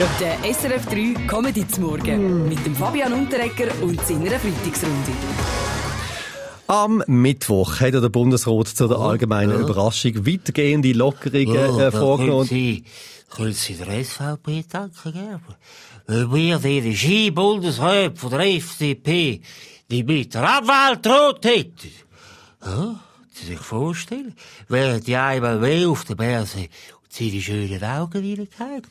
Der SRF 3 Comedy zum Morgen mit dem Fabian Unterrecker und seiner Freitagsrunde. Am Mittwoch hat der Bundesrat zu der allgemeinen Überraschung weitergehende Lockerungen äh, vorgenommen. Sie, können Sie der SVP danken geben? Weil wir die Regie-Bundesräte von der FDP die mit der Abwahl droht hätten. Ja, Sie sich vorstellen, während die einmal mehr auf der Börse und sie die schönen Augen wieder kriegen.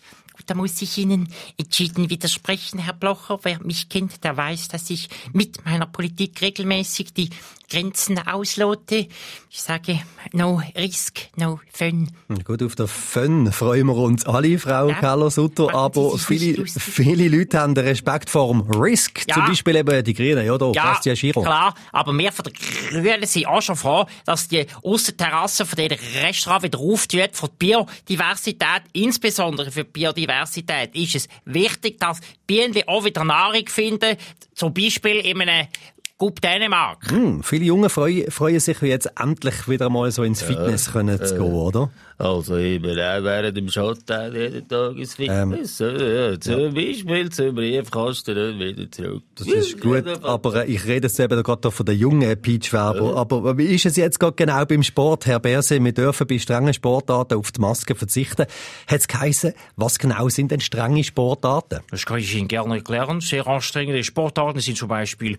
Da muss ich Ihnen entschieden widersprechen, Herr Blocher. Wer mich kennt, der weiß, dass ich mit meiner Politik regelmäßig die Grenzen auslote. Ich sage, no risk, no fun. Gut, auf der Fun freuen wir uns alle, Frau Ja. Keller-Sutter, aber viele, lustig. viele Leute haben den Respekt vor dem Risk. Ja. Zum Beispiel eben die Grünen, ja, da, Ja, Christian Giro. klar, aber wir von der Grünen sind auch schon froh, dass die Aussenterrasse von den Restaurant wieder auftut für die Biodiversität, insbesondere für die Biodiversität, ist es wichtig, dass Bienen auch wieder Nahrung finden, zum Beispiel in einem Gut Dänemark. Hm, viele Junge freuen, freuen sich jetzt endlich wieder mal so ins Fitness können zu gehen, oder? Also eben auch während dem Shutdown jeden Tag ins Fitness. ja, zum Beispiel zum Briefkasten und wieder zurück. Das ist gut, aber äh, ich rede jetzt eben gerade von den jungen Peach-Werber. Aber wie ist es jetzt gerade genau beim Sport, Herr Berse? Wir dürfen bei strengen Sportarten auf die Maske verzichten. Hat es geheissen, was genau sind denn strenge Sportarten? Das kann ich Ihnen gerne erklären. Sehr anstrengende Sportarten sind zum Beispiel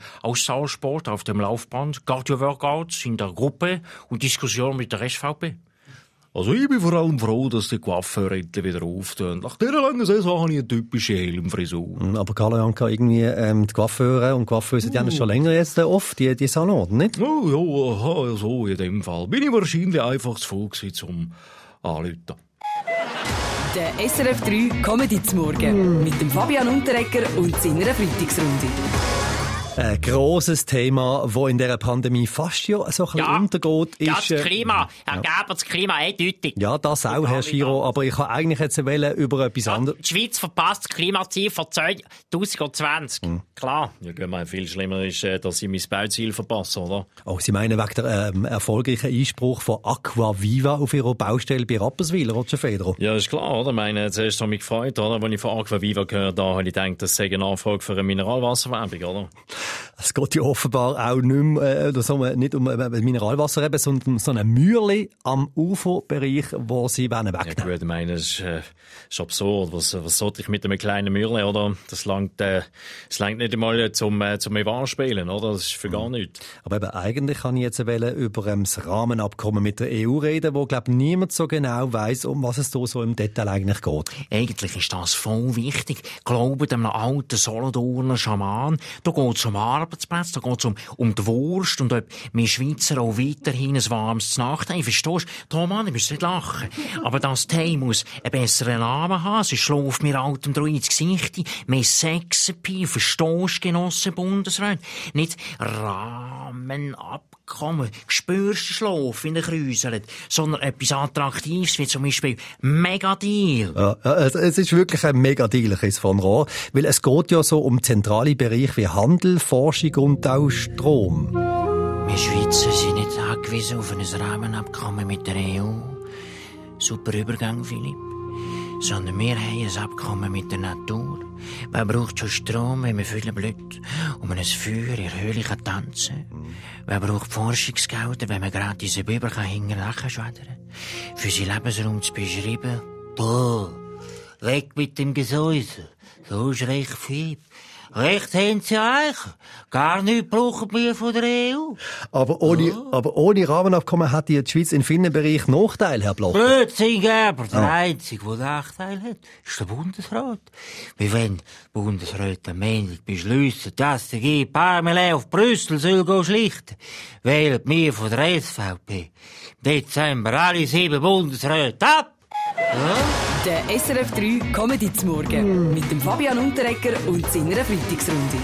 Ausdauersport auf dem Laufband, Cardio-Workouts in der Gruppe und Diskussion mit der SVP. Also ich bin vor allem froh, dass die Coiffeure endlich wieder auftun. Nach dieser langen Saison habe ich eine typische Helmfrisur. Hm, Aber Carlo Janka, irgendwie, ähm, die Coiffeure und Coiffeuse, die haben schon länger jetzt äh, oft, die, die Salon, nicht? Oh ja, aha, so in dem Fall. Bin ich wahrscheinlich einfach zu voll gewesen zum Anrufen. Der SRF 3 Comedy zum Morgen mit dem Fabian Unterrecker und seiner Freitagsrunde. Ein grosses Thema, wo in dieser Pandemie fast ja so ein bisschen Ja, untergeht, Ja, ist... das äh, Klima. Herr Geber, das Klima eindeutig. Ja, das auch, Herr Giro, aber ich wollte eigentlich jetzt über etwas Ja, anderes... die Schweiz verpasst das Klimaziel von 2020. Klar. Ja, gut, mein, viel schlimmer ist, äh, dass ich mein Bauziel verpasse, oder? Oh, Sie meinen wegen der ähm, erfolgreichen Einspruch von Aqua Viva auf Ihrer Baustelle bei Rapperswil, Roger Federer? Ja, ist klar, oder? Ich meine, zuerst habe ich mich gefreut, oder? Als ich von Aquaviva gehört habe, habe ich gedacht, das sei eine Anfrage für eine Mineralwasserwerbung, oder? Es geht ja offenbar auch nicht, mehr, äh, so, äh, nicht um äh, Mineralwasser, eben, sondern um so eine Mürli am Uferbereich, wo Sie wollen Ja, wegnehmen gut, ich meine, das ist, äh, ist absurd. Was, was sollte ich mit einem kleinen Mürle, oder? Das langt, äh, das langt nicht einmal zum, äh, zum spielen, oder? Das ist für gar nichts. Aber eben, eigentlich kann ich jetzt wollen über ähm, das Rahmenabkommen mit der EU reden, wo, glaube niemand so genau weiß, um was es da so im Detail eigentlich geht. Eigentlich ist das voll wichtig. Glaubt einem alten Solothurner Schaman, da geht's um Arbeitsplatz, da geht's um, um die Wurst und ob wir Schweizer auch weiterhin ein warmes Nacht haben. Verstehst du? Thomas, ich muss nicht lachen. Aber das Tee muss einen besseren Namen haben, sonst schläft mir altem Druid ins Gesicht. Wir Sexappeal, verstehst du, Genossen Bundesrat? Nicht Rahmenabkommen, spürst du Schlaf in den Kräuseln, sondern etwas Attraktives, wie zum Beispiel Megadeal. Ja, es, ist wirklich ein mega Deal, Chris von Rohr, weil es geht ja so um zentrale Bereiche wie Handel, Forschung und auch Strom. Wir Schweizer sind nicht angewiesen auf ein Rahmenabkommen mit der EU. Super Übergang, Philipp. Sondern wir haben ein Abkommen mit der Natur. Wer braucht schon Strom, wenn man viele blüht, um ein Feuer in der Höhle kann tanzen Wer braucht Forschungsgelder, wenn man gratis einen Biber kann hinten nachschwadern Für seinen Lebensraum zu beschreiben. Boah, weg mit dem Gesäuse. So ist recht viel. Recht haben sie eigentlich. Gar nichts brauchen wir von der EU. Aber ohne, aber ohne Rahmenabkommen hat die Schweiz in vielen Bereichen Nachteile, Herr Bloch. Blödsinn, aber der Einzige, der Nachteil hat, ist der Bundesrat. Wie wenn der Bundesrat am Ende beschliessen, dass der G. Parmelin auf Brüssel soll gehen schlichten, wählen wir von der SVP im Dezember alle sieben Bundesräte ab. Der SRF 3 Comedy zum Morgen mit dem Fabian Unterrecker und seiner Freitagsrunde.